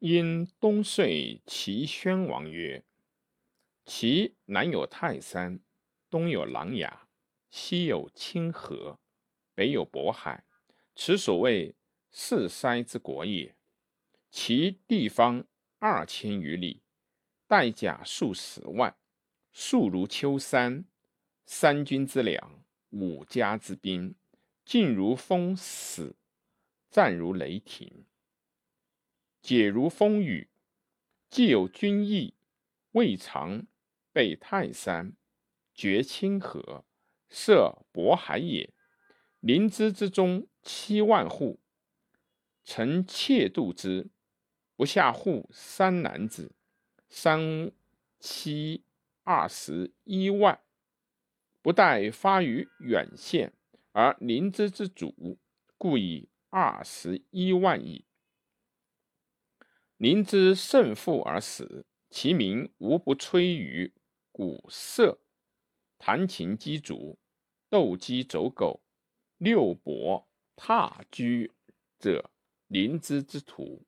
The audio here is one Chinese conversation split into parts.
因东遂齐宣王曰：“齐南有泰山，东有琅琊，西有清河，北有渤海，此所谓四塞之国也。其地方二千余里，带甲数十万，数如丘山，三军之粮，五家之兵，进如风死，战如雷霆。”解如风雨，既有君意，未尝备泰山，绝清河，涉渤海也。临淄之中七万户，臣妾度之，不下户三男子，三七二十一万，不待发于远县，而临淄之主，故以二十一万矣。临之胜负而死，其名无不吹于鼓瑟、弹琴击竹、斗鸡走狗、六伯踏车者，临之之徒。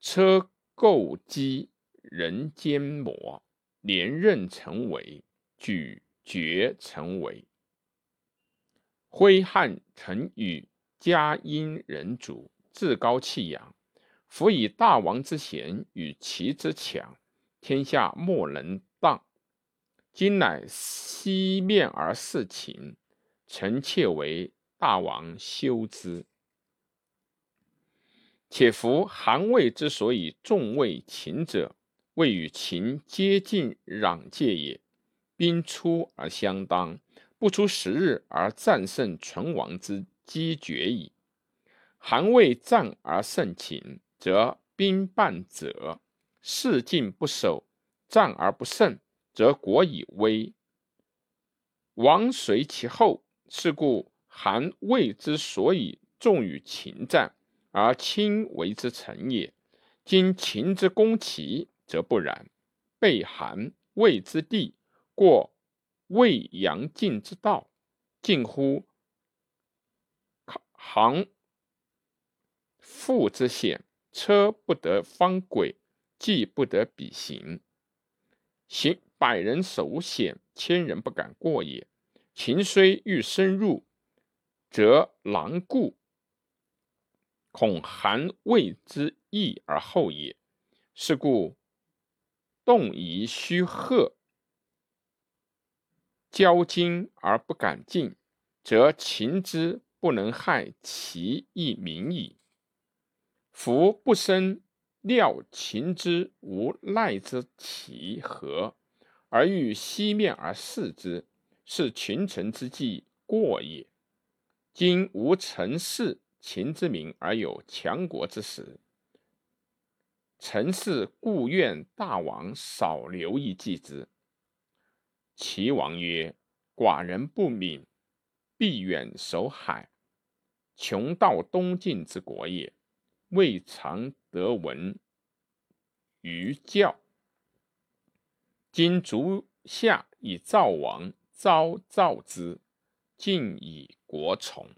车构机人间魔，连刃成为，举绝成为。挥汗成雨，嘉阴人主，自高气扬。夫以大王之贤与其之强，天下莫能当。今乃西面而事秦，臣妾为大王修之。且夫韩魏之所以重畏秦者，为与秦接近壤界也。兵出而相当，不出十日而战胜存亡之机决矣。韩魏战而胜秦。则兵半者，士尽不守，战而不胜，则国以危。王随其后。是故韩魏之所以重于秦战，而亲为之臣也。今秦之攻齐，则不然。备韩魏之地，过魏阳晋之道，近乎行父之险。车不得方轨，计不得比行。行百人守险，千人不敢过也。秦虽欲深入，则狼顾，恐韩魏之易而后也。是故动夷虚贺，交金而不敢进，则秦之不能害其一民矣。夫不生料秦之无赖之其何，而欲西面而视之，是群臣之计过也。今无臣事秦之名而有强国之实，臣是故愿大王少留一计之。齐王曰：“寡人不敏，必远守海，穷到东晋之国也。”未尝得闻于教，今足下以赵王，召赵之，尽以国从。